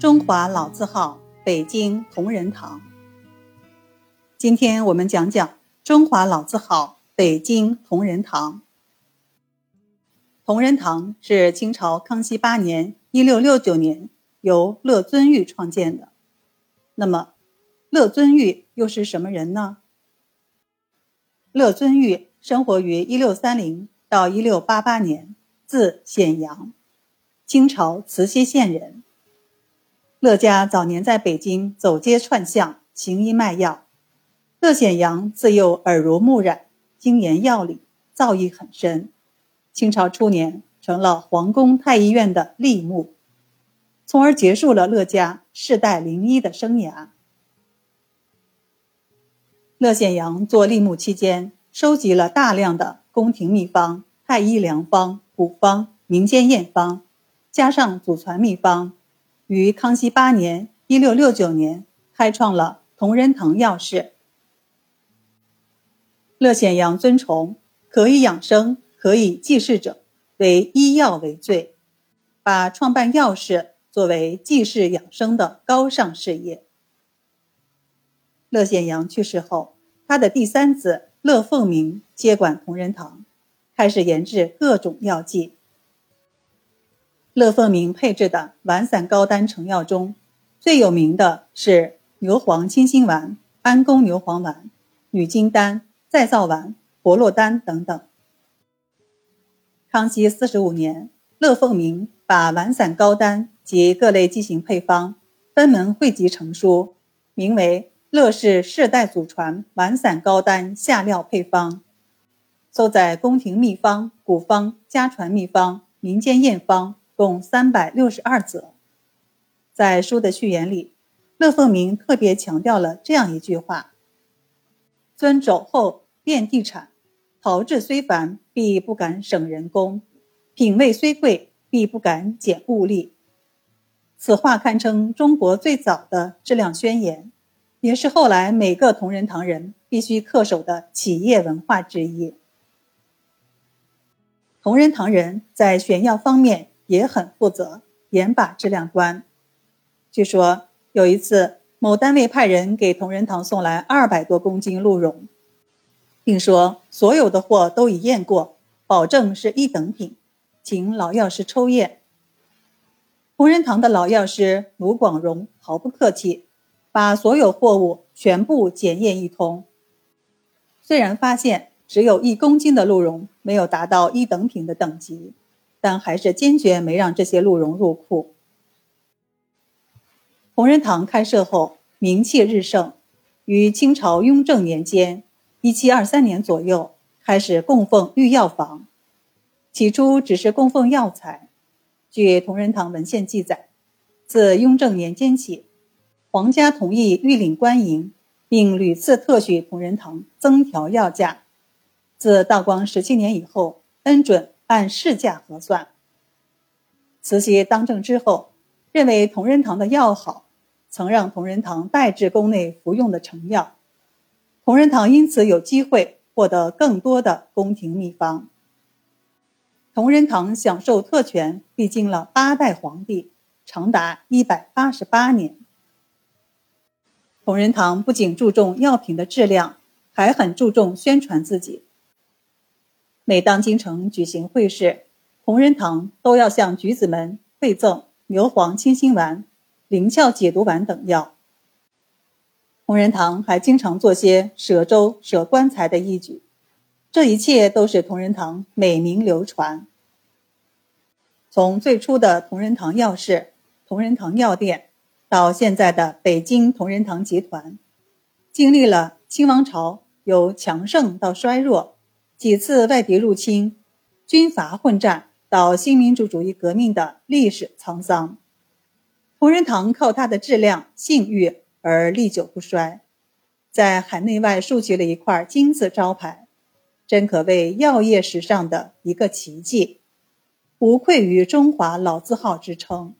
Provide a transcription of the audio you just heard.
中华老字号北京同仁堂。今天我们讲讲中华老字号北京同仁堂。同仁堂是清朝康熙八年（一六六九年）由乐遵玉创建的。那么，乐遵玉又是什么人呢？乐遵玉生活于一六三零到一六八八年，字显阳，清朝慈溪县人。乐家早年在北京走街串巷行医卖药。乐显阳自幼耳濡目染，精研药理，造诣很深。清朝初年成了皇宫太医院的吏目，从而结束了乐家世代灵医的生涯。乐显阳做吏目期间，收集了大量的宫廷秘方、太医良方、古方、民间验方，加上祖传秘方。于康熙八年（一六六九年）开创了同仁堂药室。乐显阳尊崇可以养生、可以济世者为医药为最，把创办药室作为济世养生的高尚事业。乐显阳去世后，他的第三子乐凤鸣接管同仁堂，开始研制各种药剂。乐凤鸣配制的丸散膏丹成药中，最有名的是牛黄清心丸、安宫牛黄丸、女金丹、再造丸、活络丹等等。康熙四十五年，乐凤鸣把丸散膏丹及各类剂型配方分门汇集成书，名为《乐氏世代祖传丸散膏丹下料配方》，收载宫廷秘方、古方、家传秘方、民间验方。共三百六十二则，在书的序言里，乐凤鸣特别强调了这样一句话：“尊肘后遍地产，炮制虽繁，必不敢省人工；品味虽贵，必不敢减物力。”此话堪称中国最早的质量宣言，也是后来每个同仁堂人必须恪守的企业文化之一。同仁堂人在选药方面。也很负责，严把质量关。据说有一次，某单位派人给同仁堂送来二百多公斤鹿茸，并说所有的货都已验过，保证是一等品，请老药师抽验。同仁堂的老药师卢广荣毫不客气，把所有货物全部检验一通。虽然发现只有一公斤的鹿茸没有达到一等品的等级。但还是坚决没让这些鹿茸入库。同仁堂开设后，名气日盛，于清朝雍正年间（一七二三年左右）开始供奉御药房。起初只是供奉药材。据同仁堂文献记载，自雍正年间起，皇家同意御领官营，并屡次特许同仁堂增调药价。自道光十七年以后，恩准。按市价核算。慈禧当政之后，认为同仁堂的药好，曾让同仁堂代制宫内服用的成药，同仁堂因此有机会获得更多的宫廷秘方。同仁堂享受特权，历经了八代皇帝，长达一百八十八年。同仁堂不仅注重药品的质量，还很注重宣传自己。每当京城举行会试，同仁堂都要向举子们馈赠牛黄清心丸、灵窍解毒丸等药。同仁堂还经常做些舍粥、舍棺材的义举，这一切都是同仁堂美名流传。从最初的同仁堂药室、同仁堂药店，到现在的北京同仁堂集团，经历了清王朝由强盛到衰弱。几次外敌入侵、军阀混战到新民主主义革命的历史沧桑，同仁堂靠它的质量、信誉而历久不衰，在海内外竖起了一块金字招牌，真可谓药业史上的一个奇迹，无愧于中华老字号之称。